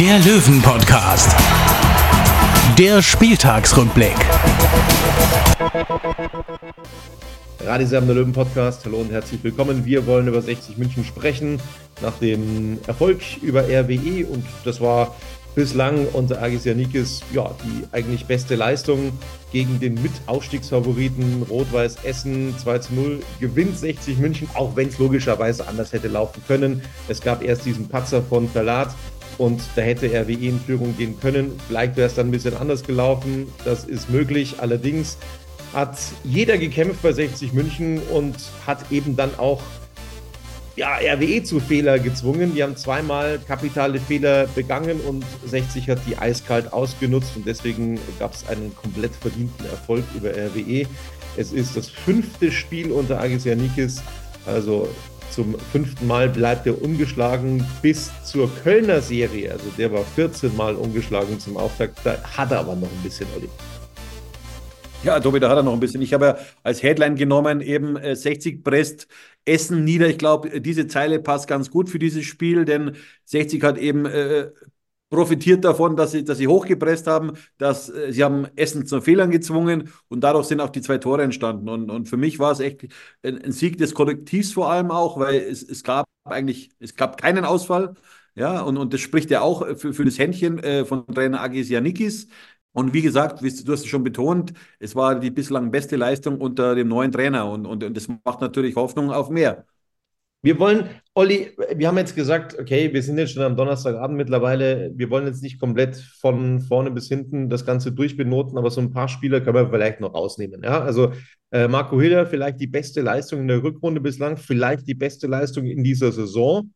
der Löwen-Podcast. Der Spieltagsrückblick. Radisam der Löwen Podcast. Hallo und herzlich willkommen. Wir wollen über 60 München sprechen. Nach dem Erfolg über RWE und das war bislang unter Agis Janikis ja, die eigentlich beste Leistung gegen den Mitaufstiegsfavoriten Rot-Weiß Essen 2 zu 0 gewinnt 60 München, auch wenn es logischerweise anders hätte laufen können. Es gab erst diesen Patzer von Verlat und da hätte RWE in Führung gehen können. Vielleicht wäre es dann ein bisschen anders gelaufen. Das ist möglich. Allerdings hat jeder gekämpft bei 60 München und hat eben dann auch ja, RWE zu Fehler gezwungen. Die haben zweimal kapitale Fehler begangen und 60 hat die eiskalt ausgenutzt und deswegen gab es einen komplett verdienten Erfolg über RWE. Es ist das fünfte Spiel unter Agis Janikis, also zum fünften Mal bleibt er ungeschlagen bis zur Kölner Serie. Also der war 14 Mal ungeschlagen zum Auftakt. Da hat er aber noch ein bisschen, Olli. Ja, Tobi, da hat er noch ein bisschen. Ich habe ja als Headline genommen eben äh, 60 Brest Essen nieder. Ich glaube, diese Zeile passt ganz gut für dieses Spiel, denn 60 hat eben äh, profitiert davon, dass sie, dass sie hochgepresst haben, dass äh, sie haben Essen zu Fehlern gezwungen und daraus sind auch die zwei Tore entstanden. Und, und für mich war es echt ein, ein Sieg des Kollektivs vor allem auch, weil es, es gab eigentlich, es gab keinen Ausfall. Ja, und, und das spricht ja auch für, für das Händchen äh, von Trainer Agis Janikis. Und wie gesagt, du hast es schon betont, es war die bislang beste Leistung unter dem neuen Trainer und, und, und das macht natürlich Hoffnung auf mehr. Wir wollen, Olli, wir haben jetzt gesagt, okay, wir sind jetzt schon am Donnerstagabend mittlerweile. Wir wollen jetzt nicht komplett von vorne bis hinten das Ganze durchbenoten, aber so ein paar Spieler können wir vielleicht noch rausnehmen. Ja, also äh, Marco Hiller, vielleicht die beste Leistung in der Rückrunde bislang, vielleicht die beste Leistung in dieser Saison.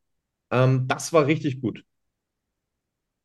Ähm, das war richtig gut.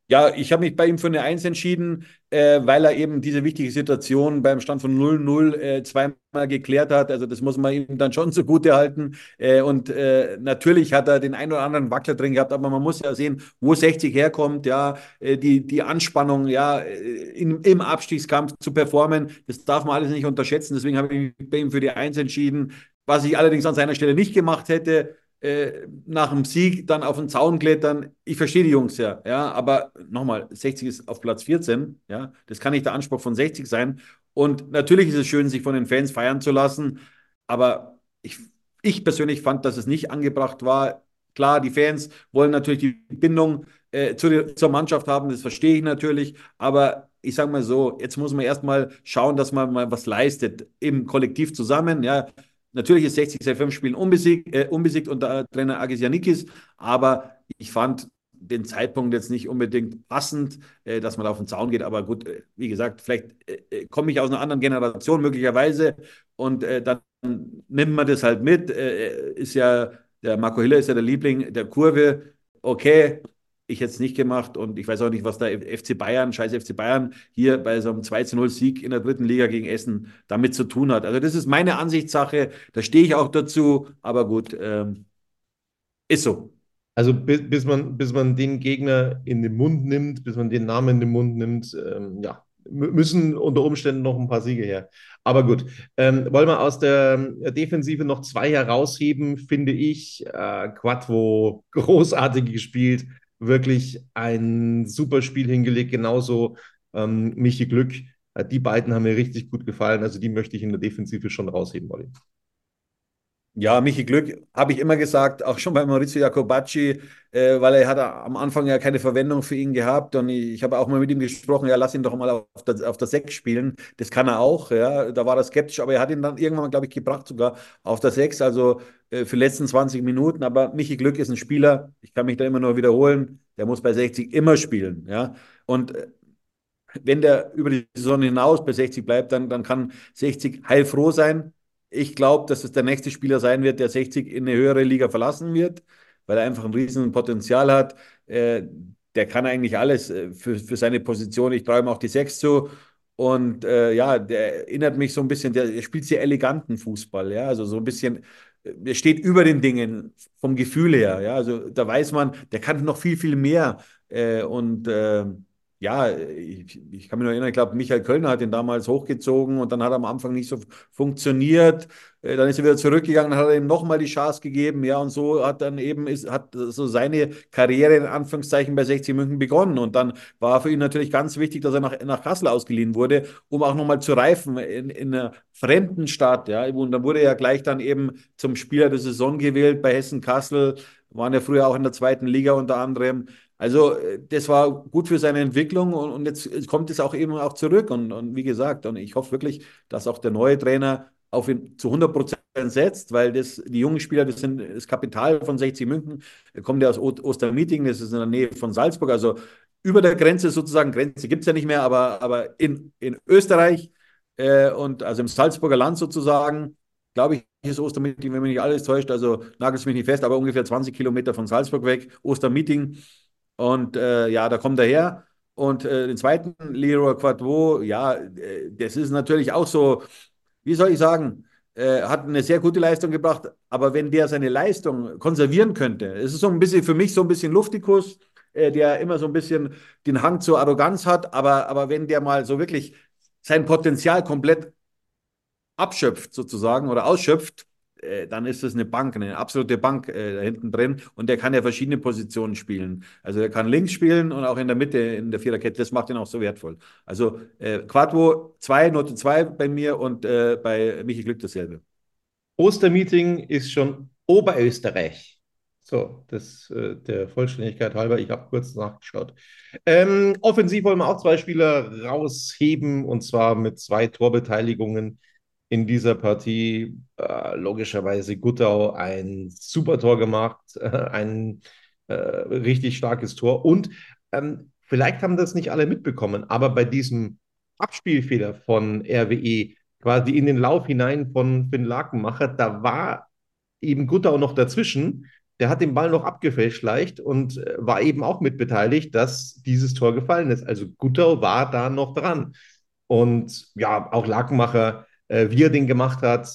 Ja, ich habe mich bei ihm für eine Eins entschieden, äh, weil er eben diese wichtige Situation beim Stand von 0-0 äh, zweimal geklärt hat. Also das muss man ihm dann schon zugute halten. Äh, und äh, natürlich hat er den einen oder anderen Wackler drin gehabt, aber man muss ja sehen, wo 60 herkommt, ja, äh, die, die Anspannung, ja, äh, in, im Abstiegskampf zu performen, das darf man alles nicht unterschätzen. Deswegen habe ich mich bei ihm für die Eins entschieden. Was ich allerdings an seiner Stelle nicht gemacht hätte, äh, nach dem Sieg dann auf den Zaun klettern. Ich verstehe die Jungs ja, ja, aber nochmal, 60 ist auf Platz 14, ja, das kann nicht der Anspruch von 60 sein. Und natürlich ist es schön, sich von den Fans feiern zu lassen, aber ich, ich persönlich fand, dass es nicht angebracht war. Klar, die Fans wollen natürlich die Bindung äh, zu, zur Mannschaft haben, das verstehe ich natürlich, aber ich sage mal so, jetzt muss man erstmal schauen, dass man mal was leistet, im Kollektiv zusammen, ja. Natürlich ist 60 seit fünf Spielen unbesiegt, äh, unbesiegt unter Trainer Agis Janikis, aber ich fand den Zeitpunkt jetzt nicht unbedingt passend, äh, dass man auf den Zaun geht. Aber gut, äh, wie gesagt, vielleicht äh, äh, komme ich aus einer anderen Generation möglicherweise und äh, dann nimmt man das halt mit. ist ja, der Marco Hiller ist ja der Liebling der Kurve. Okay, ich hätte es nicht gemacht und ich weiß auch nicht, was der FC Bayern, scheiß FC Bayern, hier bei so einem 2-0-Sieg in der dritten Liga gegen Essen damit zu tun hat. Also das ist meine Ansichtssache, da stehe ich auch dazu, aber gut, ähm, ist so. Also bis, bis, man, bis man den Gegner in den Mund nimmt, bis man den Namen in den Mund nimmt, ähm, ja, müssen unter Umständen noch ein paar Siege her. Aber gut, ähm, wollen wir aus der Defensive noch zwei herausheben, finde ich. Äh, Quattro großartig gespielt, wirklich ein super Spiel hingelegt. Genauso ähm, Michi Glück. Äh, die beiden haben mir richtig gut gefallen. Also die möchte ich in der Defensive schon rausheben wollen. Ja, Michi Glück habe ich immer gesagt, auch schon bei Maurizio Jacobacci, äh, weil er hat am Anfang ja keine Verwendung für ihn gehabt und ich, ich habe auch mal mit ihm gesprochen, ja, lass ihn doch mal auf der, auf der 6 spielen. Das kann er auch, ja, da war er skeptisch, aber er hat ihn dann irgendwann, glaube ich, gebracht sogar auf der 6, also äh, für die letzten 20 Minuten. Aber Michi Glück ist ein Spieler, ich kann mich da immer nur wiederholen, der muss bei 60 immer spielen, ja. Und äh, wenn der über die Saison hinaus bei 60 bleibt, dann, dann kann 60 heilfroh sein ich glaube, dass es der nächste Spieler sein wird, der 60 in eine höhere Liga verlassen wird, weil er einfach ein riesen Potenzial hat. Äh, der kann eigentlich alles äh, für, für seine Position. Ich traue ihm auch die Sechs zu. Und äh, ja, der erinnert mich so ein bisschen, der, der spielt sehr eleganten Fußball, ja, also so ein bisschen, äh, der steht über den Dingen vom Gefühl her, ja, also da weiß man, der kann noch viel, viel mehr. Äh, und äh, ja, ich, ich, kann mich noch erinnern, ich glaube, Michael Kölner hat ihn damals hochgezogen und dann hat er am Anfang nicht so funktioniert. Äh, dann ist er wieder zurückgegangen, dann hat er ihm nochmal die Chance gegeben, ja, und so hat dann eben ist, hat so seine Karriere in Anführungszeichen bei 60 München begonnen. Und dann war für ihn natürlich ganz wichtig, dass er nach, nach Kassel ausgeliehen wurde, um auch nochmal zu reifen in, in einer fremden Stadt. Ja. Und dann wurde er gleich dann eben zum Spieler der Saison gewählt bei Hessen Kassel, waren ja früher auch in der zweiten Liga unter anderem. Also äh, das war gut für seine Entwicklung und, und jetzt kommt es auch eben auch zurück. Und, und, wie gesagt, und ich hoffe wirklich, dass auch der neue Trainer auf ihn zu 100 Prozent setzt, weil das, die jungen Spieler, das sind das Kapital von 60 München, kommt ja aus Ostermeeting, das ist in der Nähe von Salzburg, also über der Grenze sozusagen, Grenze gibt es ja nicht mehr, aber, aber in, in Österreich äh, und also im Salzburger Land sozusagen, glaube ich, ist Ostermeeting, wenn mich nicht alles täuscht, also nagelt es mich nicht fest, aber ungefähr 20 Kilometer von Salzburg weg, Ostermeeting. Und äh, ja, da kommt er her. Und äh, den zweiten, Leroy Quadvo, ja, äh, das ist natürlich auch so, wie soll ich sagen, äh, hat eine sehr gute Leistung gebracht. Aber wenn der seine Leistung konservieren könnte, es ist so ein bisschen für mich so ein bisschen Luftikus, äh, der immer so ein bisschen den Hang zur Arroganz hat. Aber, aber wenn der mal so wirklich sein Potenzial komplett abschöpft sozusagen oder ausschöpft, äh, dann ist es eine Bank, eine absolute Bank äh, da hinten drin und der kann ja verschiedene Positionen spielen. Also er kann links spielen und auch in der Mitte in der Viererkette, das macht ihn auch so wertvoll. Also äh, Quattro 2, Note 2 bei mir und äh, bei Michi Glück dasselbe. Ostermeeting ist schon Oberösterreich. So, das äh, der Vollständigkeit halber, ich habe kurz nachgeschaut. Ähm, offensiv wollen wir auch zwei Spieler rausheben und zwar mit zwei Torbeteiligungen in dieser Partie äh, logischerweise Guttau ein super Tor gemacht, äh, ein äh, richtig starkes Tor. Und ähm, vielleicht haben das nicht alle mitbekommen, aber bei diesem Abspielfehler von RWE, quasi in den Lauf hinein von Finn Lakenmacher, da war eben Guttau noch dazwischen. Der hat den Ball noch abgefälscht leicht und äh, war eben auch mitbeteiligt, dass dieses Tor gefallen ist. Also Guttau war da noch dran. Und ja, auch Lakenmacher äh, wie er den gemacht hat,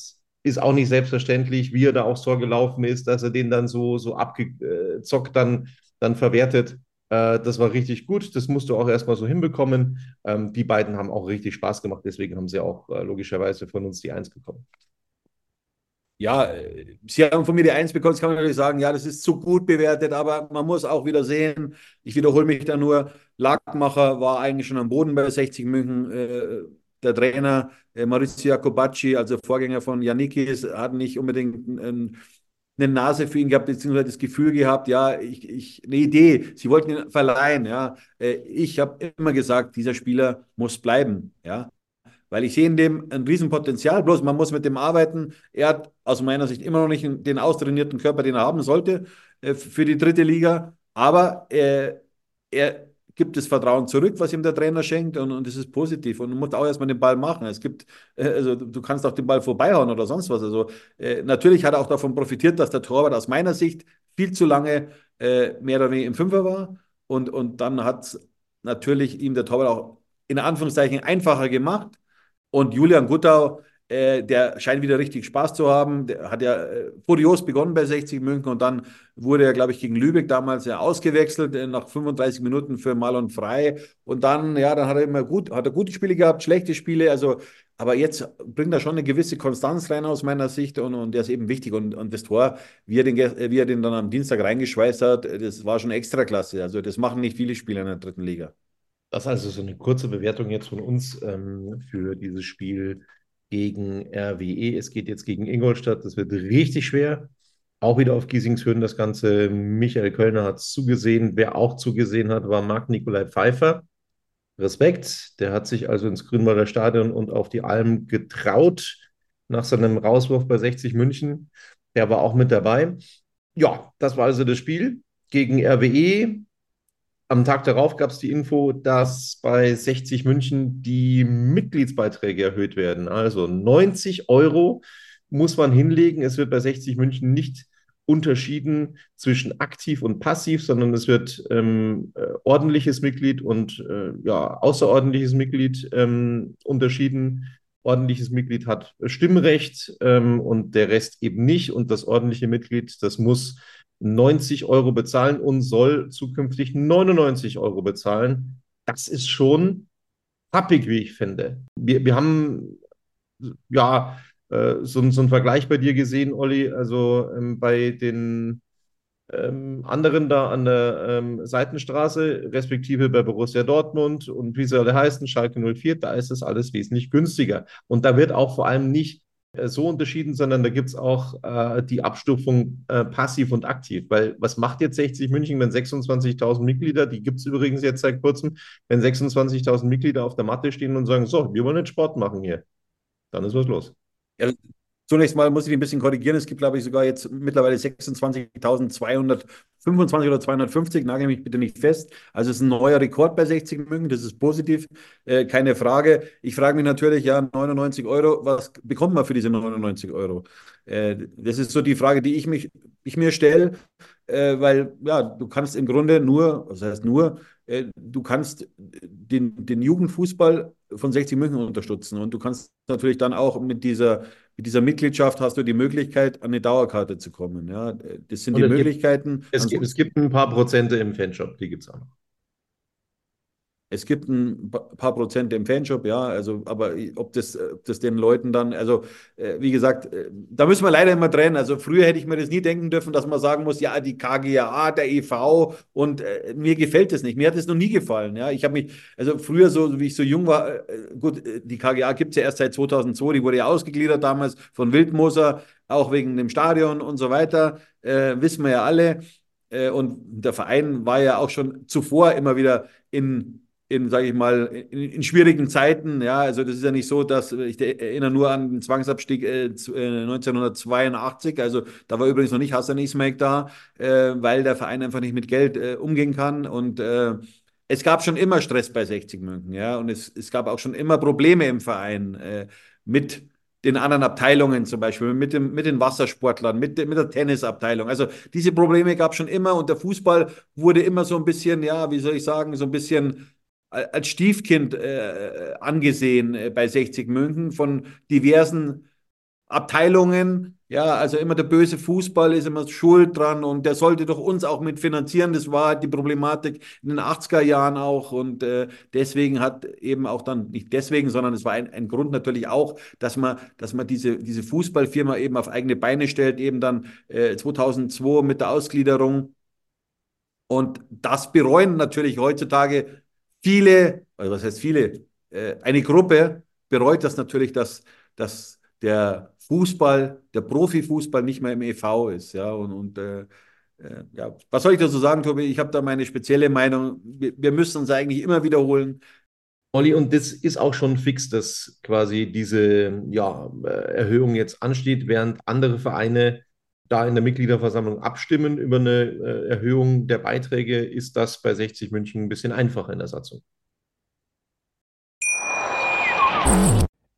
ist auch nicht selbstverständlich, wie er da aufs Tor gelaufen ist, dass er den dann so, so abgezockt dann, dann verwertet. Äh, das war richtig gut. Das musst du auch erstmal so hinbekommen. Ähm, die beiden haben auch richtig Spaß gemacht. Deswegen haben sie auch äh, logischerweise von uns die Eins bekommen. Ja, Sie haben von mir die Eins bekommen. Jetzt kann man natürlich sagen, ja, das ist zu gut bewertet, aber man muss auch wieder sehen, ich wiederhole mich da nur, Lackmacher war eigentlich schon am Boden bei 60 München. Äh, der Trainer äh, Maurizio Jacobacci, also Vorgänger von Janikis, hat nicht unbedingt ein, eine Nase für ihn gehabt, beziehungsweise das Gefühl gehabt, ja, ich, ich, eine Idee, sie wollten ihn verleihen, ja. Äh, ich habe immer gesagt, dieser Spieler muss bleiben, ja. Weil ich sehe in dem ein Riesenpotenzial, bloß man muss mit dem arbeiten. Er hat aus meiner Sicht immer noch nicht den austrainierten Körper, den er haben sollte äh, für die dritte Liga. Aber äh, er gibt das Vertrauen zurück, was ihm der Trainer schenkt und, und das ist positiv. Und du musst auch erstmal den Ball machen. Es gibt, äh, also du kannst auch den Ball vorbeihauen oder sonst was. Also äh, natürlich hat er auch davon profitiert, dass der Torwart aus meiner Sicht viel zu lange äh, mehr oder weniger im Fünfer war. Und, und dann hat natürlich ihm der Torwart auch in Anführungszeichen einfacher gemacht. Und Julian Guttau äh, der scheint wieder richtig Spaß zu haben. Der hat ja äh, furios begonnen bei 60 München und dann wurde er, glaube ich, gegen Lübeck damals ja ausgewechselt äh, nach 35 Minuten für Marlon Frei. Und dann, ja, dann hat er immer gut, hat er gute Spiele gehabt, schlechte Spiele. Also, aber jetzt bringt er schon eine gewisse Konstanz rein aus meiner Sicht und, und der ist eben wichtig. Und, und das Tor, wie er, den, wie er den dann am Dienstag reingeschweißt hat, das war schon extra klasse. Also, das machen nicht viele Spieler in der dritten Liga. Das ist also so eine kurze Bewertung jetzt von uns ähm, für dieses Spiel gegen RWE. Es geht jetzt gegen Ingolstadt. Das wird richtig schwer. Auch wieder auf Giesingshöhen das Ganze. Michael Kölner hat zugesehen. Wer auch zugesehen hat, war Marc-Nikolai Pfeiffer. Respekt. Der hat sich also ins Grünwalder Stadion und auf die Alm getraut nach seinem Rauswurf bei 60 München. Der war auch mit dabei. Ja, das war also das Spiel gegen RWE. Am Tag darauf gab es die Info, dass bei 60 München die Mitgliedsbeiträge erhöht werden. Also 90 Euro muss man hinlegen. Es wird bei 60 München nicht unterschieden zwischen aktiv und passiv, sondern es wird ähm, äh, ordentliches Mitglied und äh, ja, außerordentliches Mitglied ähm, unterschieden. Ordentliches Mitglied hat Stimmrecht ähm, und der Rest eben nicht. Und das ordentliche Mitglied, das muss 90 Euro bezahlen und soll zukünftig 99 Euro bezahlen. Das ist schon happig, wie ich finde. Wir, wir haben ja äh, so, so einen Vergleich bei dir gesehen, Olli. Also ähm, bei den ähm, anderen da an der ähm, Seitenstraße, respektive bei Borussia Dortmund und wie sie alle heißen, Schalke 04, da ist es alles wesentlich günstiger. Und da wird auch vor allem nicht äh, so unterschieden, sondern da gibt es auch äh, die Abstufung äh, passiv und aktiv. Weil was macht jetzt 60 München, wenn 26.000 Mitglieder, die gibt es übrigens jetzt seit kurzem, wenn 26.000 Mitglieder auf der Matte stehen und sagen, so, wir wollen jetzt Sport machen hier, dann ist was los. Ja, zunächst mal muss ich ein bisschen korrigieren. Es gibt, glaube ich, sogar jetzt mittlerweile 26.225 oder 250. Nagel mich bitte nicht fest. Also es ist ein neuer Rekord bei 60 Mücken. Das ist positiv, äh, keine Frage. Ich frage mich natürlich, ja, 99 Euro, was bekommt man für diese 99 Euro? Äh, das ist so die Frage, die ich, mich, ich mir stelle, äh, weil ja, du kannst im Grunde nur, was heißt nur, äh, du kannst den, den Jugendfußball von 60 München unterstützen. Und du kannst natürlich dann auch mit dieser, mit dieser Mitgliedschaft hast du die Möglichkeit, an eine Dauerkarte zu kommen. Ja, das sind Und die Möglichkeiten. Gibt, es, gibt, es gibt ein paar Prozente im Fanshop, die gibt es auch noch. Es gibt ein paar Prozent im Fanshop, ja, also, aber ob das, ob das den Leuten dann, also, äh, wie gesagt, äh, da müssen wir leider immer trennen. Also, früher hätte ich mir das nie denken dürfen, dass man sagen muss, ja, die KGAA, der EV und äh, mir gefällt das nicht. Mir hat das noch nie gefallen, ja. Ich habe mich, also, früher, so wie ich so jung war, äh, gut, äh, die KGA gibt es ja erst seit 2002, die wurde ja ausgegliedert damals von Wildmoser, auch wegen dem Stadion und so weiter, äh, wissen wir ja alle. und der Verein war ja auch schon zuvor immer wieder in in, sage ich mal, in, in, schwierigen Zeiten. Ja, also das ist ja nicht so, dass ich erinnere nur an den Zwangsabstieg äh, 1982. Äh, also da war übrigens noch nicht Hassan Ismail da, äh, weil der Verein einfach nicht mit Geld äh, umgehen kann und äh, es gab schon immer Stress bei 60 München, ja, und es, es gab auch schon immer Probleme im Verein äh, mit den anderen Abteilungen zum Beispiel, mit, dem, mit den Wassersportlern, mit, mit der Tennisabteilung. Also diese Probleme gab es schon immer und der Fußball wurde immer so ein bisschen, ja, wie soll ich sagen, so ein bisschen als Stiefkind äh, angesehen äh, bei 60 München von diversen Abteilungen. Ja, also immer der böse Fußball ist immer schuld dran und der sollte doch uns auch mitfinanzieren. Das war die Problematik in den 80er Jahren auch und äh, deswegen hat eben auch dann, nicht deswegen, sondern es war ein, ein Grund natürlich auch, dass man, dass man diese, diese Fußballfirma eben auf eigene Beine stellt, eben dann äh, 2002 mit der Ausgliederung. Und das bereuen natürlich heutzutage viele, also was heißt viele, äh, eine Gruppe bereut das natürlich, dass, dass der Fußball, der Profifußball nicht mehr im EV ist. Ja, und, und äh, äh, ja, was soll ich dazu sagen, Tobi? Ich habe da meine spezielle Meinung. Wir, wir müssen uns eigentlich immer wiederholen. Olli, und das ist auch schon fix, dass quasi diese ja, Erhöhung jetzt ansteht, während andere Vereine da in der Mitgliederversammlung abstimmen über eine äh, Erhöhung der Beiträge, ist das bei 60 München ein bisschen einfacher in der Satzung.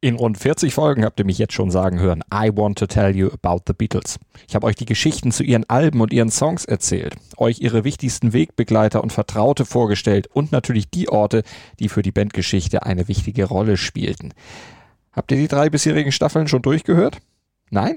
In rund 40 Folgen habt ihr mich jetzt schon sagen hören, I want to tell you about the Beatles. Ich habe euch die Geschichten zu ihren Alben und ihren Songs erzählt, euch ihre wichtigsten Wegbegleiter und Vertraute vorgestellt und natürlich die Orte, die für die Bandgeschichte eine wichtige Rolle spielten. Habt ihr die drei bisherigen Staffeln schon durchgehört? Nein?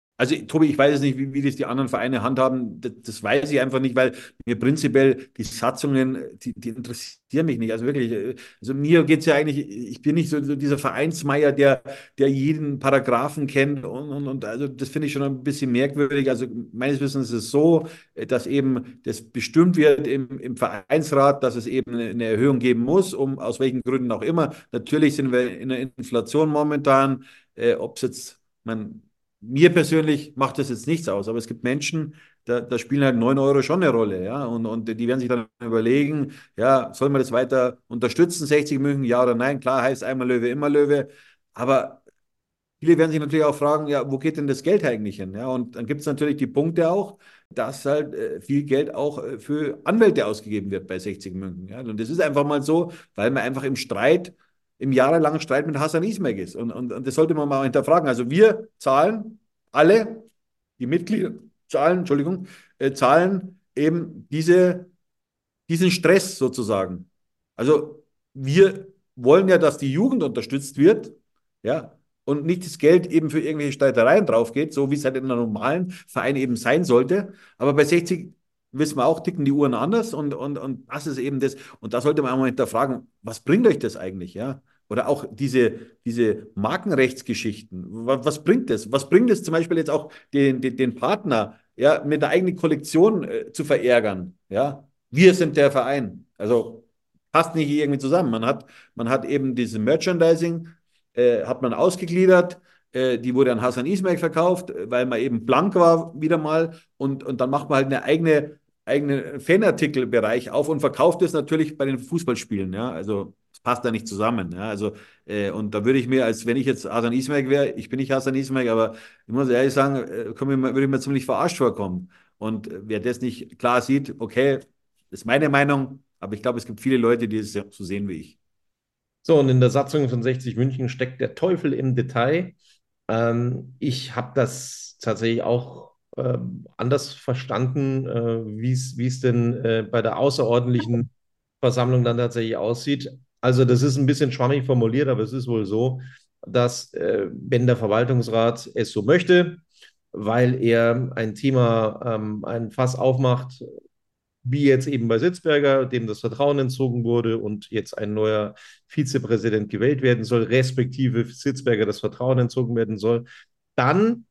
Also, Tobi, ich weiß nicht, wie, wie das die anderen Vereine handhaben. Das, das, weiß ich einfach nicht, weil mir prinzipiell die Satzungen, die, die interessieren mich nicht. Also wirklich, äh, also mir geht es ja eigentlich, ich bin nicht so, so, dieser Vereinsmeier, der, der jeden Paragraphen kennt und, und, und also das finde ich schon ein bisschen merkwürdig. Also meines Wissens ist es so, dass eben das bestimmt wird im, im Vereinsrat, dass es eben eine Erhöhung geben muss, um aus welchen Gründen auch immer. Natürlich sind wir in einer Inflation momentan, äh, ob es jetzt, man mir persönlich macht das jetzt nichts aus, aber es gibt Menschen, da, da spielen halt 9 Euro schon eine Rolle, ja, und, und die werden sich dann überlegen, ja, soll man das weiter unterstützen, 60 München, ja oder nein, klar heißt einmal Löwe, immer Löwe, aber viele werden sich natürlich auch fragen, ja, wo geht denn das Geld eigentlich hin? Ja, und dann gibt es natürlich die Punkte auch, dass halt äh, viel Geld auch äh, für Anwälte ausgegeben wird bei 60 München. Ja, und das ist einfach mal so, weil man einfach im Streit, im jahrelangen Streit mit Hassan Ismail ist. Und, und, und das sollte man mal hinterfragen. Also wir zahlen alle, die Mitglieder zahlen, Entschuldigung, äh, zahlen eben diese, diesen Stress sozusagen. Also wir wollen ja, dass die Jugend unterstützt wird, ja, und nicht das Geld eben für irgendwelche Streitereien drauf geht, so wie es halt in einem normalen Verein eben sein sollte. Aber bei 60 wissen wir auch, ticken die Uhren anders und, und, und das ist eben das. Und da sollte man auch mal hinterfragen, was bringt euch das eigentlich, ja? Oder auch diese, diese Markenrechtsgeschichten. Was, was bringt das? Was bringt es zum Beispiel jetzt auch den, den, den Partner, ja, mit der eigenen Kollektion äh, zu verärgern? Ja, wir sind der Verein. Also passt nicht irgendwie zusammen. Man hat, man hat eben diese Merchandising, äh, hat man ausgegliedert. Äh, die wurde an Hassan Ismail verkauft, weil man eben blank war wieder mal. Und, und dann macht man halt eine eigene, eigene Fanartikelbereich auf und verkauft es natürlich bei den Fußballspielen. Ja, also es passt da nicht zusammen. Ja, also äh, und da würde ich mir, als wenn ich jetzt Hassan Ismail wäre, ich bin nicht Hassan Ismail, aber ich muss ehrlich sagen, äh, würde ich mir ziemlich verarscht vorkommen. Und wer das nicht klar sieht, okay, ist meine Meinung, aber ich glaube, es gibt viele Leute, die es so sehen wie ich. So, und in der Satzung von 60 München steckt der Teufel im Detail. Ähm, ich habe das tatsächlich auch äh, anders verstanden, äh, wie es denn äh, bei der außerordentlichen Versammlung dann tatsächlich aussieht. Also das ist ein bisschen schwammig formuliert, aber es ist wohl so, dass äh, wenn der Verwaltungsrat es so möchte, weil er ein Thema, ähm, ein Fass aufmacht, wie jetzt eben bei Sitzberger, dem das Vertrauen entzogen wurde und jetzt ein neuer Vizepräsident gewählt werden soll, respektive Sitzberger das Vertrauen entzogen werden soll, dann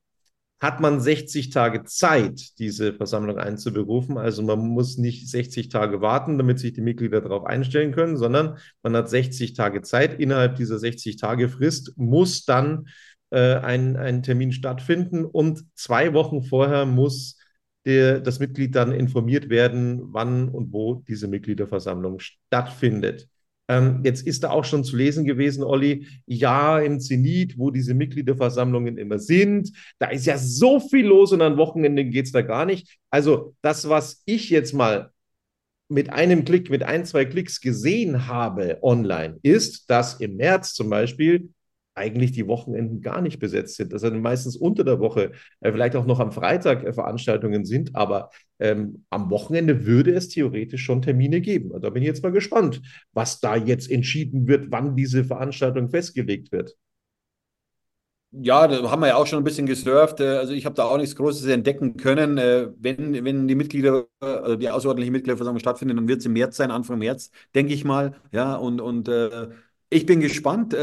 hat man 60 Tage Zeit, diese Versammlung einzuberufen. Also man muss nicht 60 Tage warten, damit sich die Mitglieder darauf einstellen können, sondern man hat 60 Tage Zeit. Innerhalb dieser 60 Tage Frist muss dann äh, ein, ein Termin stattfinden und zwei Wochen vorher muss der, das Mitglied dann informiert werden, wann und wo diese Mitgliederversammlung stattfindet. Ähm, jetzt ist da auch schon zu lesen gewesen, Olli, ja, im Zenit, wo diese Mitgliederversammlungen immer sind, da ist ja so viel los und an Wochenenden geht es da gar nicht. Also das, was ich jetzt mal mit einem Klick, mit ein, zwei Klicks gesehen habe online, ist, dass im März zum Beispiel eigentlich die Wochenenden gar nicht besetzt sind. Das sind meistens unter der Woche, äh, vielleicht auch noch am Freitag äh, Veranstaltungen sind, aber ähm, am Wochenende würde es theoretisch schon Termine geben. Und da bin ich jetzt mal gespannt, was da jetzt entschieden wird, wann diese Veranstaltung festgelegt wird. Ja, da haben wir ja auch schon ein bisschen gesurft. Äh, also ich habe da auch nichts Großes entdecken können. Äh, wenn, wenn die Mitglieder, also die außerordentliche Mitgliederversammlung stattfindet, dann wird es im März sein, Anfang März, denke ich mal. Ja, und, und äh, ich bin gespannt.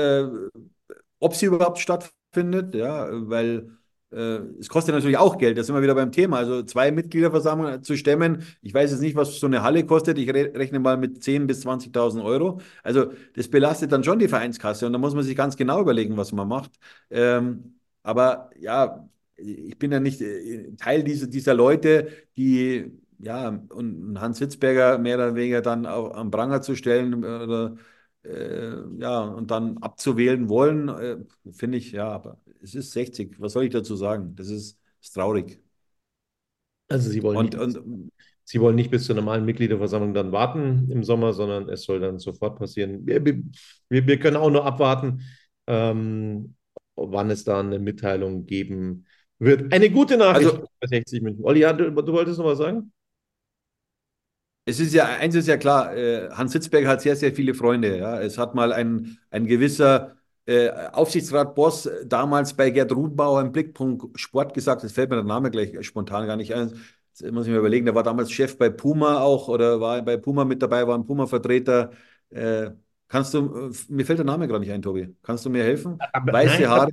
Ob sie überhaupt stattfindet, ja, weil äh, es kostet natürlich auch Geld, da sind wir wieder beim Thema. Also zwei Mitgliederversammlungen zu stemmen, ich weiß jetzt nicht, was so eine Halle kostet, ich re rechne mal mit 10.000 bis 20.000 Euro. Also das belastet dann schon die Vereinskasse und da muss man sich ganz genau überlegen, was man macht. Ähm, aber ja, ich bin ja nicht äh, Teil dieser, dieser Leute, die ja, und Hans Hitzberger mehr oder weniger dann auch am Pranger zu stellen oder äh, ja, und dann abzuwählen wollen, äh, finde ich, ja, aber es ist 60. Was soll ich dazu sagen? Das ist, ist traurig. Also Sie wollen, und, nicht, und, Sie wollen nicht bis zur normalen Mitgliederversammlung dann warten im Sommer, sondern es soll dann sofort passieren. Wir, wir, wir können auch nur abwarten, ähm, wann es da eine Mitteilung geben wird. Eine gute Nachricht also, bei 60 München. Olli, ja, du, du wolltest noch was sagen? Es ist ja, eins ist ja klar, äh, Hans Sitzberger hat sehr, sehr viele Freunde. Ja. Es hat mal ein, ein gewisser äh, Aufsichtsratboss damals bei Gerd Rudenbauer im Blickpunkt Sport gesagt, das fällt mir der Name gleich spontan gar nicht ein. Jetzt muss ich mir überlegen, der war damals Chef bei Puma auch oder war bei Puma mit dabei, war ein Puma-Vertreter. Äh, kannst du, mir fällt der Name gerade nicht ein, Tobi. Kannst du mir helfen? Aber Weiße nein, Haare,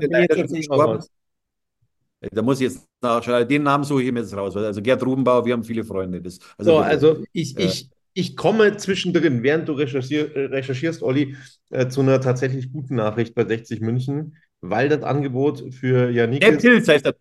da muss ich jetzt nachschauen. Den Namen suche ich mir jetzt raus. Also Gerd Rubenbauer, wir haben viele Freunde. Das, also, so, also ich, äh, ich, ich komme zwischendrin, während du recherchier, äh, recherchierst, Olli, äh, zu einer tatsächlich guten Nachricht bei 60 München, weil das Angebot für Janik. Der Pilz heißt das.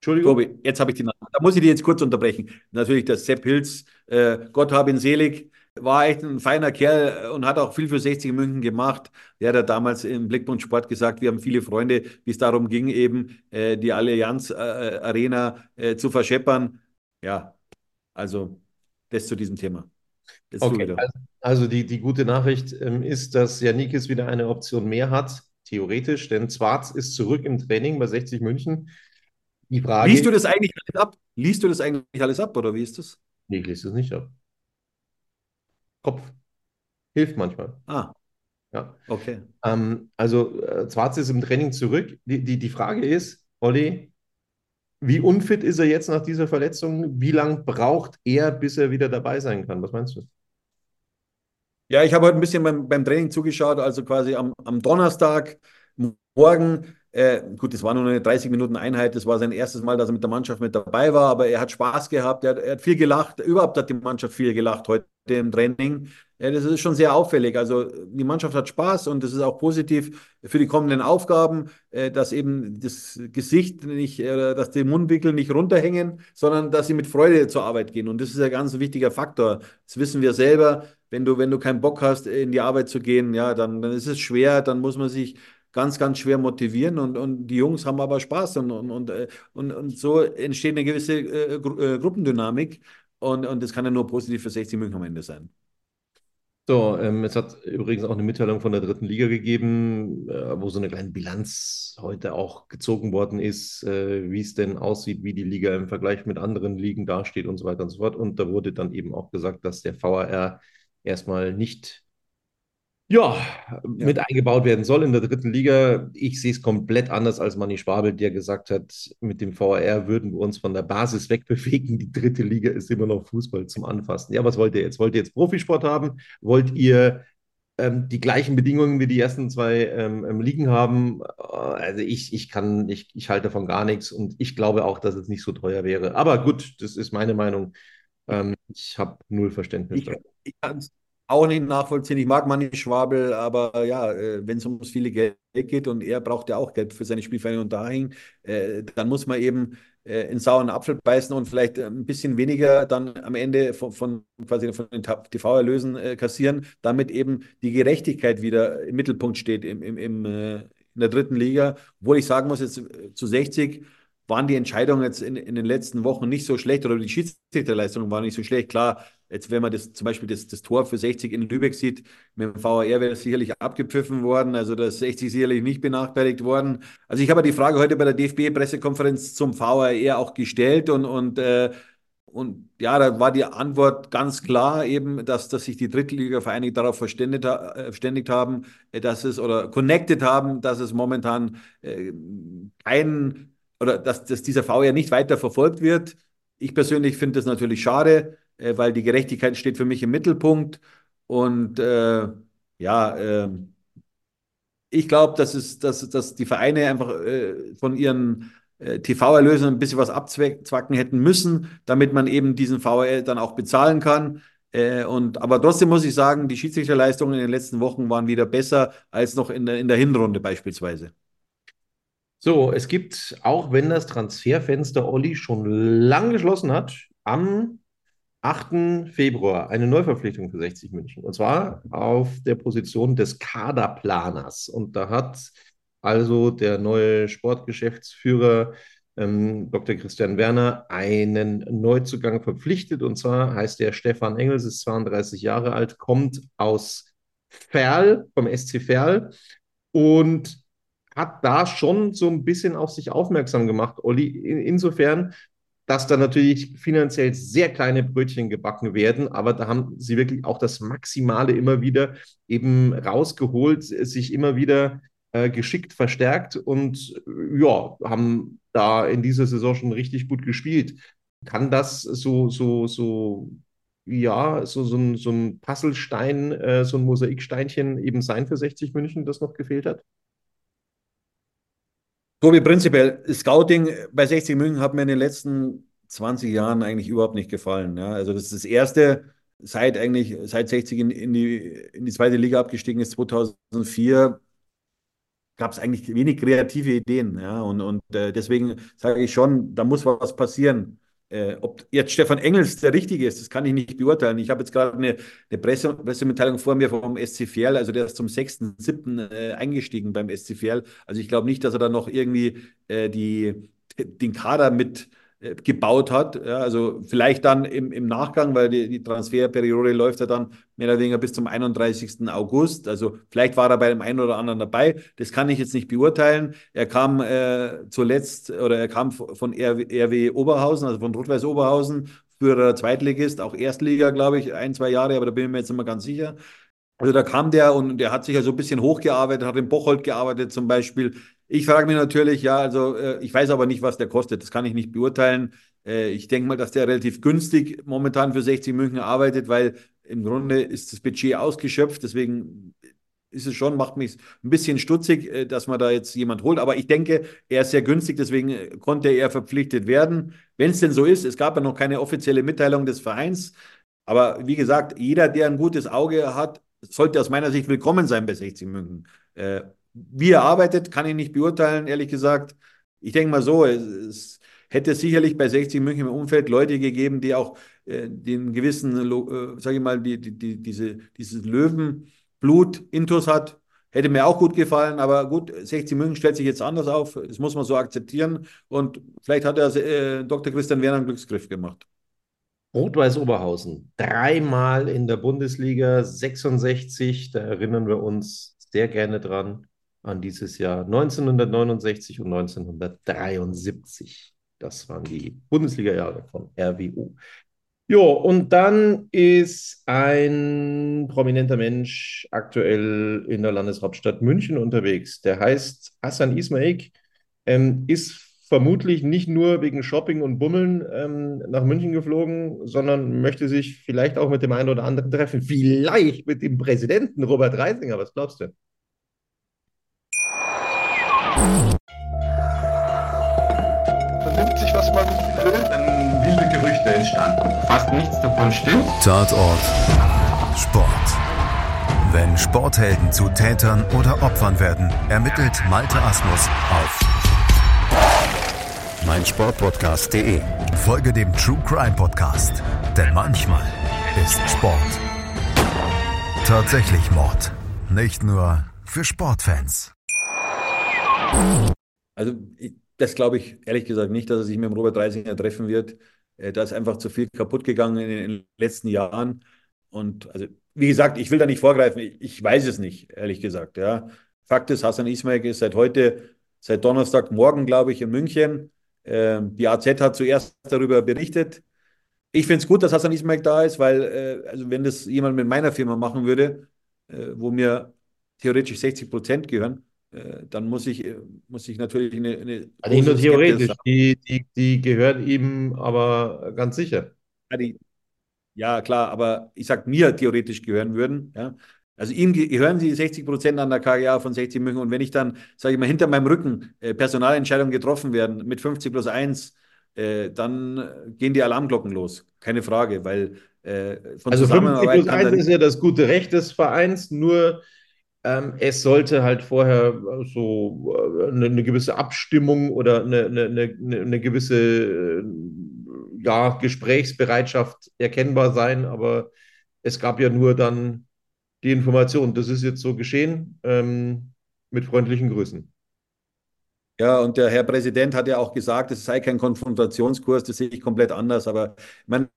Entschuldigung. Tobi, jetzt habe ich die Namen. Da muss ich dir jetzt kurz unterbrechen. Natürlich der Sepp Hilz, äh, Gott hab ihn selig. War echt ein feiner Kerl und hat auch viel für 60 München gemacht. Der hat damals im Blickpunkt Sport gesagt, wir haben viele Freunde, wie es darum ging, eben äh, die Allianz äh, Arena äh, zu verscheppern. Ja, also das zu diesem Thema. Okay, also, also die, die gute Nachricht ähm, ist, dass Janikis wieder eine Option mehr hat, theoretisch, denn Zwarz ist zurück im Training bei 60 München. Die Frage, Liest du das eigentlich alles ab? Liest du das eigentlich alles ab oder wie ist das? Nee, ich lese es nicht ab. Kopf. Hilft manchmal. Ah. Ja. Okay. Ähm, also äh, Zwarz ist im Training zurück. Die, die, die Frage ist, Olli, wie unfit ist er jetzt nach dieser Verletzung? Wie lange braucht er, bis er wieder dabei sein kann? Was meinst du? Ja, ich habe heute ein bisschen beim, beim Training zugeschaut, also quasi am, am Donnerstag morgen äh, gut, das war nur eine 30 Minuten Einheit. Das war sein erstes Mal, dass er mit der Mannschaft mit dabei war, aber er hat Spaß gehabt. Er hat, er hat viel gelacht. Überhaupt hat die Mannschaft viel gelacht heute im Training. Ja, das ist schon sehr auffällig. Also die Mannschaft hat Spaß und das ist auch positiv für die kommenden Aufgaben, äh, dass eben das Gesicht nicht, äh, dass die Mundwinkel nicht runterhängen, sondern dass sie mit Freude zur Arbeit gehen. Und das ist ein ganz wichtiger Faktor. Das wissen wir selber. Wenn du, wenn du keinen Bock hast, in die Arbeit zu gehen, ja, dann, dann ist es schwer, dann muss man sich ganz, ganz schwer motivieren und, und die Jungs haben aber Spaß und, und, und, äh, und, und so entsteht eine gewisse äh, Gru äh, Gruppendynamik und, und das kann ja nur positiv für 60 München am Ende sein. So, ähm, es hat übrigens auch eine Mitteilung von der dritten Liga gegeben, äh, wo so eine kleine Bilanz heute auch gezogen worden ist, äh, wie es denn aussieht, wie die Liga im Vergleich mit anderen Ligen dasteht und so weiter und so fort. Und da wurde dann eben auch gesagt, dass der VAR erstmal nicht ja, mit eingebaut werden soll in der dritten Liga. Ich sehe es komplett anders als Manni Schwabel, der gesagt hat, mit dem VR würden wir uns von der Basis wegbewegen. Die dritte Liga ist immer noch Fußball zum Anfassen. Ja, was wollt ihr jetzt? Wollt ihr jetzt Profisport haben? Wollt ihr ähm, die gleichen Bedingungen wie die ersten zwei ähm, ähm Ligen haben? Also ich, ich kann, ich, ich halte davon gar nichts und ich glaube auch, dass es nicht so teuer wäre. Aber gut, das ist meine Meinung. Ähm, ich habe null Verständnis ich, Ich auch nicht nachvollziehen. Ich mag Manni Schwabel, aber ja, äh, wenn es ums viele Geld geht und er braucht ja auch Geld für seine Spielvereinigung dahin, äh, dann muss man eben äh, in sauren Apfel beißen und vielleicht ein bisschen weniger dann am Ende von, von quasi von den TV-Erlösen äh, kassieren, damit eben die Gerechtigkeit wieder im Mittelpunkt steht im, im, im, äh, in der dritten Liga. Obwohl ich sagen muss, jetzt äh, zu 60 waren die Entscheidungen jetzt in, in den letzten Wochen nicht so schlecht oder die Schiedsrichterleistungen waren nicht so schlecht. Klar, Jetzt, wenn man das zum Beispiel das, das Tor für 60 in Lübeck sieht, mit dem VAR wäre das sicherlich abgepfiffen worden, also das 60 sicherlich nicht benachteiligt worden. Also ich habe die Frage heute bei der DFB-Pressekonferenz zum VAR auch gestellt und, und, äh, und ja, da war die Antwort ganz klar eben, dass, dass sich die Drittliga-Vereine darauf verständigt, äh, verständigt haben, äh, dass es oder connected haben, dass es momentan äh, kein oder dass, dass dieser VAR nicht weiter verfolgt wird. Ich persönlich finde das natürlich schade äh, weil die Gerechtigkeit steht für mich im Mittelpunkt. Und äh, ja, äh, ich glaube, dass, es, dass, dass die Vereine einfach äh, von ihren äh, TV-Erlösen ein bisschen was abzwacken hätten müssen, damit man eben diesen VRL dann auch bezahlen kann. Äh, und, aber trotzdem muss ich sagen, die Schiedsrichterleistungen in den letzten Wochen waren wieder besser als noch in der, in der Hinrunde beispielsweise. So, es gibt, auch wenn das Transferfenster Olli schon lang geschlossen hat, am 8. Februar eine Neuverpflichtung für 60 München. Und zwar auf der Position des Kaderplaners. Und da hat also der neue Sportgeschäftsführer ähm, Dr. Christian Werner einen Neuzugang verpflichtet. Und zwar heißt der Stefan Engels, ist 32 Jahre alt, kommt aus Ferl, vom SC Ferl und hat da schon so ein bisschen auf sich aufmerksam gemacht, Olli. insofern, dass da natürlich finanziell sehr kleine Brötchen gebacken werden, aber da haben sie wirklich auch das Maximale immer wieder eben rausgeholt, sich immer wieder äh, geschickt verstärkt und ja, haben da in dieser Saison schon richtig gut gespielt. Kann das so, so, so, ja, so, so, ein, so ein Puzzlestein, äh, so ein Mosaiksteinchen eben sein für 60 München, das noch gefehlt hat? Tobi, prinzipiell, Scouting bei 60 München hat mir in den letzten 20 Jahren eigentlich überhaupt nicht gefallen. Ja. Also das ist das erste, seit eigentlich, seit 60 in, in, die, in die zweite Liga abgestiegen ist, 2004, gab es eigentlich wenig kreative Ideen. Ja. Und, und äh, deswegen sage ich schon, da muss was passieren. Äh, ob jetzt Stefan Engels der Richtige ist, das kann ich nicht beurteilen. Ich habe jetzt gerade eine, eine Presse, Pressemitteilung vor mir vom SC Verl, also der ist zum 6.7. Äh, eingestiegen beim SC Verl. Also ich glaube nicht, dass er da noch irgendwie äh, die, den Kader mit gebaut hat. Ja, also vielleicht dann im, im Nachgang, weil die, die, Transferperiode läuft ja dann mehr oder weniger bis zum 31. August. Also vielleicht war er bei dem einen oder anderen dabei. Das kann ich jetzt nicht beurteilen. Er kam äh, zuletzt oder er kam von RW Oberhausen, also von Rot-Weiß Oberhausen, früherer Zweitligist, auch Erstliga, glaube ich, ein, zwei Jahre, aber da bin ich mir jetzt nicht mehr ganz sicher. Also da kam der und der hat sich ja so ein bisschen hochgearbeitet, hat in Bocholt gearbeitet zum Beispiel. Ich frage mich natürlich, ja, also äh, ich weiß aber nicht, was der kostet. Das kann ich nicht beurteilen. Äh, ich denke mal, dass der relativ günstig momentan für 60 München arbeitet, weil im Grunde ist das Budget ausgeschöpft. Deswegen ist es schon, macht mich ein bisschen stutzig, äh, dass man da jetzt jemand holt. Aber ich denke, er ist sehr günstig, deswegen konnte er verpflichtet werden. Wenn es denn so ist, es gab ja noch keine offizielle Mitteilung des Vereins. Aber wie gesagt, jeder, der ein gutes Auge hat, sollte aus meiner Sicht willkommen sein bei 60 München. Äh, wie er arbeitet, kann ich nicht beurteilen, ehrlich gesagt. Ich denke mal so, es, es, hätte sicherlich bei 60 München im Umfeld Leute gegeben, die auch äh, den gewissen, äh, sage ich mal, die, die, die, diese, dieses Löwenblut intus hat. Hätte mir auch gut gefallen, aber gut, 60 München stellt sich jetzt anders auf. Das muss man so akzeptieren. Und vielleicht hat er äh, Dr. Christian Werner einen Glücksgriff gemacht. Rot-Weiß Oberhausen, dreimal in der Bundesliga, 66, da erinnern wir uns sehr gerne dran an dieses Jahr 1969 und 1973. Das waren die Bundesliga-Jahre von RWU. Jo, und dann ist ein prominenter Mensch aktuell in der Landeshauptstadt München unterwegs. Der heißt Hassan Ismail, ähm, ist vermutlich nicht nur wegen Shopping und Bummeln ähm, nach München geflogen, sondern möchte sich vielleicht auch mit dem einen oder anderen treffen. Vielleicht mit dem Präsidenten Robert Reisinger. Was glaubst du? Vernimmt sich, was man will, dann wilde Gerüchte entstanden. Fast nichts davon stimmt. Tatort Sport. Wenn Sporthelden zu Tätern oder Opfern werden, ermittelt Malte Asmus auf meinsportpodcast.de. Folge dem True Crime Podcast, denn manchmal ist Sport tatsächlich Mord. Nicht nur für Sportfans. Also das glaube ich ehrlich gesagt nicht, dass er sich mit dem Robert Reisinger treffen wird. Äh, da ist einfach zu viel kaputt gegangen in den letzten Jahren. Und also, wie gesagt, ich will da nicht vorgreifen. Ich weiß es nicht, ehrlich gesagt. Ja. Fakt ist, Hassan Ismail ist seit heute, seit Donnerstagmorgen, glaube ich, in München. Ähm, die AZ hat zuerst darüber berichtet. Ich finde es gut, dass Hassan Ismail da ist, weil, äh, also wenn das jemand mit meiner Firma machen würde, äh, wo mir theoretisch 60 Prozent gehören, äh, dann muss ich, muss ich natürlich eine. eine also nicht nur theoretisch, die, die, die gehören ihm aber ganz sicher. Ja, die, ja, klar, aber ich sage mir theoretisch gehören würden. Ja. Also ihm gehören sie 60 Prozent an der KGA von 60 München. Und wenn ich dann, sage ich mal, hinter meinem Rücken äh, Personalentscheidungen getroffen werden mit 50 plus 1, äh, dann gehen die Alarmglocken los. Keine Frage, weil äh, von Also 50 plus 1 ist ja das gute Recht des Vereins, nur ähm, es sollte halt vorher äh, so eine, äh, eine gewisse Abstimmung oder eine, eine, eine gewisse äh, ja, Gesprächsbereitschaft erkennbar sein, aber es gab ja nur dann die Information. Das ist jetzt so geschehen. Ähm, mit freundlichen Grüßen. Ja, und der Herr Präsident hat ja auch gesagt, es sei kein Konfrontationskurs, das sehe ich komplett anders. Aber ich meine,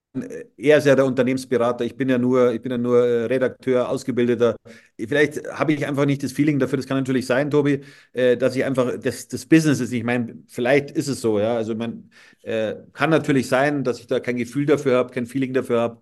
er ist ja der Unternehmensberater, ich bin ja nur, ich bin ja nur äh, Redakteur, Ausgebildeter. Vielleicht habe ich einfach nicht das Feeling dafür, das kann natürlich sein, Tobi, äh, dass ich einfach das, das Business ist. Ich meine, vielleicht ist es so, ja. Also man äh, kann natürlich sein, dass ich da kein Gefühl dafür habe, kein Feeling dafür habe.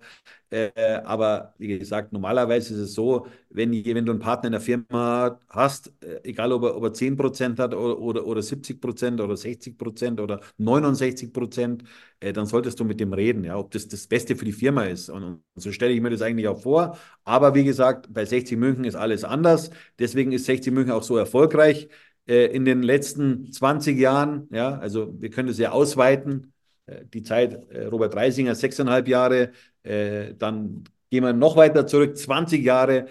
Äh, aber wie gesagt, normalerweise ist es so, wenn, wenn du einen Partner in der Firma hast, äh, egal ob er, ob er 10% hat oder, oder, oder 70% oder 60% oder 69%, äh, dann solltest du mit dem reden, ja, ob das das Beste für die Firma ist. Und, und so stelle ich mir das eigentlich auch vor. Aber wie gesagt, bei 60 München ist alles anders. Deswegen ist 60 München auch so erfolgreich äh, in den letzten 20 Jahren. Ja, also wir können das ja ausweiten äh, die Zeit äh, Robert Reisinger, sechseinhalb Jahre, äh, dann gehen wir noch weiter zurück, 20 Jahre.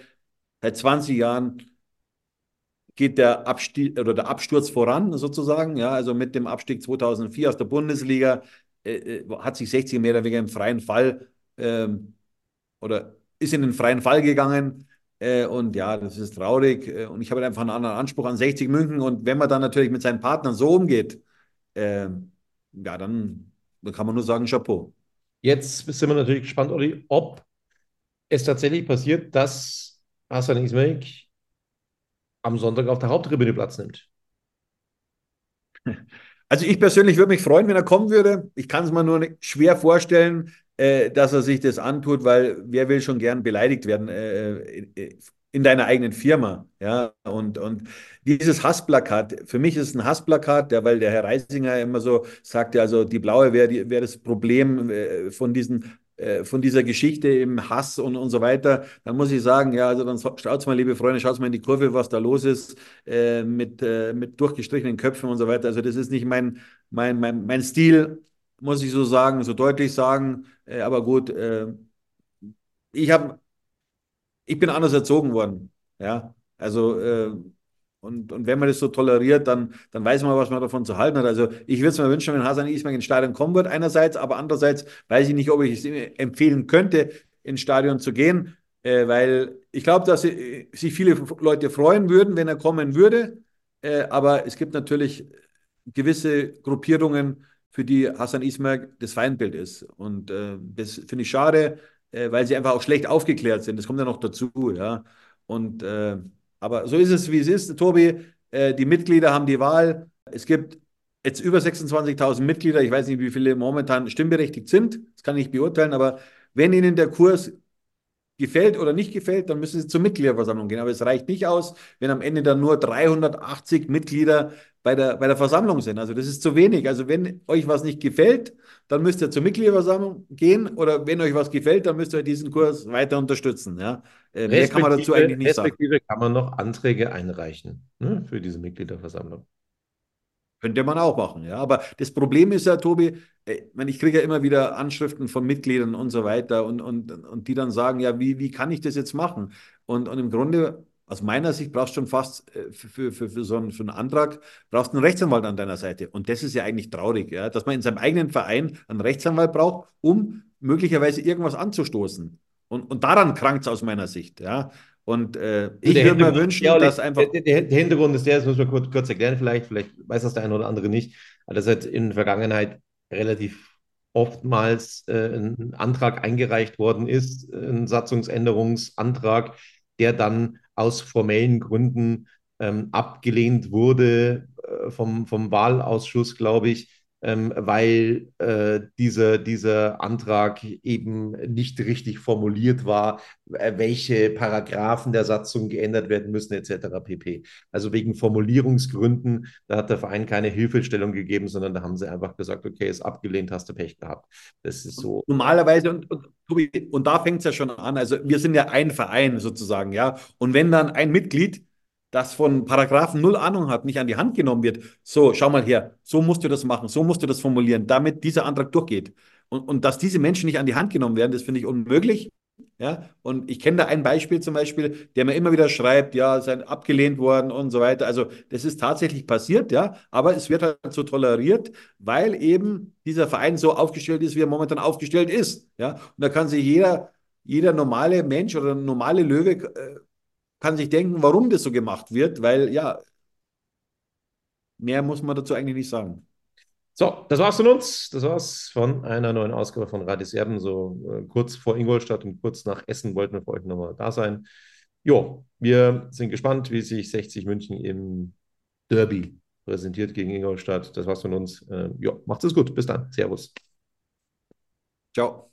Seit 20 Jahren geht der, Abstieg, oder der Absturz voran, sozusagen. Ja, also mit dem Abstieg 2004 aus der Bundesliga äh, äh, hat sich 60 mehr oder im freien Fall ähm, oder ist in den freien Fall gegangen. Äh, und ja, das ist traurig. Und ich habe einfach einen anderen Anspruch an 60 München. Und wenn man dann natürlich mit seinen Partnern so umgeht, äh, ja, dann, dann kann man nur sagen, Chapeau. Jetzt sind wir natürlich gespannt, Olli, ob es tatsächlich passiert, dass Hassan Ismail am Sonntag auf der Haupttribüne Platz nimmt. Also ich persönlich würde mich freuen, wenn er kommen würde. Ich kann es mir nur schwer vorstellen, äh, dass er sich das antut, weil wer will schon gern beleidigt werden äh, äh, in deiner eigenen Firma. Ja, und, und dieses Hassplakat, für mich ist es ein Hassplakat, ja, weil der Herr Reisinger immer so sagte, also die Blaue wäre wär das Problem äh, von diesen äh, von dieser Geschichte im Hass und, und so weiter, dann muss ich sagen, ja, also dann schaut mal, liebe Freunde, schaut mal in die Kurve, was da los ist, äh, mit, äh, mit durchgestrichenen Köpfen und so weiter. Also das ist nicht mein, mein, mein, mein Stil, muss ich so sagen, so deutlich sagen. Äh, aber gut, äh, ich habe, ich bin anders erzogen worden. Ja, also äh, und, und wenn man das so toleriert, dann, dann weiß man, was man davon zu halten hat. Also ich würde es mir wünschen, wenn Hasan Ismail ins Stadion kommen wird, einerseits, aber andererseits weiß ich nicht, ob ich es empfehlen könnte, ins Stadion zu gehen, äh, weil ich glaube, dass sich viele Leute freuen würden, wenn er kommen würde. Äh, aber es gibt natürlich gewisse Gruppierungen, für die Hassan Ismail das Feindbild ist. Und äh, das finde ich schade, äh, weil sie einfach auch schlecht aufgeklärt sind. Das kommt ja noch dazu, ja. Und äh, aber so ist es, wie es ist, Tobi. Äh, die Mitglieder haben die Wahl. Es gibt jetzt über 26.000 Mitglieder. Ich weiß nicht, wie viele momentan stimmberechtigt sind. Das kann ich beurteilen. Aber wenn Ihnen der Kurs gefällt oder nicht gefällt, dann müssen Sie zur Mitgliederversammlung gehen. Aber es reicht nicht aus, wenn am Ende dann nur 380 Mitglieder bei der, bei der Versammlung sind. Also das ist zu wenig. Also wenn euch was nicht gefällt, dann müsst ihr zur Mitgliederversammlung gehen oder wenn euch was gefällt, dann müsst ihr diesen Kurs weiter unterstützen. Ja? Äh, mehr kann man dazu eigentlich nicht respektive sagen. kann man noch Anträge einreichen ne, für diese Mitgliederversammlung. Könnte man auch machen, ja. Aber das Problem ist ja, Tobi, äh, ich kriege ja immer wieder Anschriften von Mitgliedern und so weiter und, und, und die dann sagen, ja, wie, wie kann ich das jetzt machen? Und, und im Grunde, aus meiner Sicht, brauchst du schon fast äh, für, für, für, so einen, für einen Antrag, brauchst einen Rechtsanwalt an deiner Seite. Und das ist ja eigentlich traurig, ja, dass man in seinem eigenen Verein einen Rechtsanwalt braucht, um möglicherweise irgendwas anzustoßen. Und, und daran krankt es aus meiner Sicht, ja. Und äh, ich würde mir wünschen, ja, dass einfach. Der, der, der, Hintergrund ist der, das muss man kurz, kurz erklären, vielleicht, vielleicht weiß das der eine oder andere nicht, aber das hat in der Vergangenheit relativ oftmals äh, ein Antrag eingereicht worden ist, ein Satzungsänderungsantrag, der dann aus formellen Gründen ähm, abgelehnt wurde äh, vom, vom Wahlausschuss, glaube ich, ähm, weil äh, dieser, dieser Antrag eben nicht richtig formuliert war, äh, welche Paragraphen der Satzung geändert werden müssen, etc. pp. Also wegen Formulierungsgründen, da hat der Verein keine Hilfestellung gegeben, sondern da haben sie einfach gesagt, okay, ist abgelehnt, hast du Pech gehabt. Das ist so. Normalerweise, und, und, und da fängt es ja schon an, also wir sind ja ein Verein sozusagen, ja. Und wenn dann ein Mitglied das von Paragraphen null Ahnung hat, nicht an die Hand genommen wird. So, schau mal her, so musst du das machen, so musst du das formulieren, damit dieser Antrag durchgeht. Und, und dass diese Menschen nicht an die Hand genommen werden, das finde ich unmöglich. Ja, und ich kenne da ein Beispiel zum Beispiel, der mir immer wieder schreibt, ja, sei abgelehnt worden und so weiter. Also das ist tatsächlich passiert, ja, aber es wird halt so toleriert, weil eben dieser Verein so aufgestellt ist, wie er momentan aufgestellt ist. Ja, und da kann sich jeder, jeder normale Mensch oder normale Löwe äh, kann sich denken, warum das so gemacht wird, weil ja, mehr muss man dazu eigentlich nicht sagen. So, das war's von uns. Das war's von einer neuen Ausgabe von Radis Erben. So äh, kurz vor Ingolstadt und kurz nach Essen wollten wir für euch nochmal da sein. Jo, wir sind gespannt, wie sich 60 München im Derby präsentiert gegen Ingolstadt. Das war's von uns. Äh, jo, macht's es gut. Bis dann. Servus. Ciao.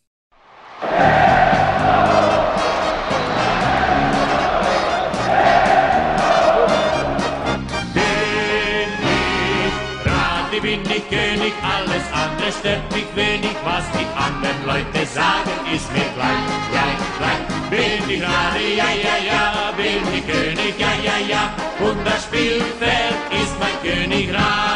alles andere stört mich wenig, was die anderen Leute sagen, ist mir gleich, gleich, gleich. Bin ich gerade, ja, ja, ja, bin ich König, ja, ja, ja, und das Spielfeld ist mein Königreich.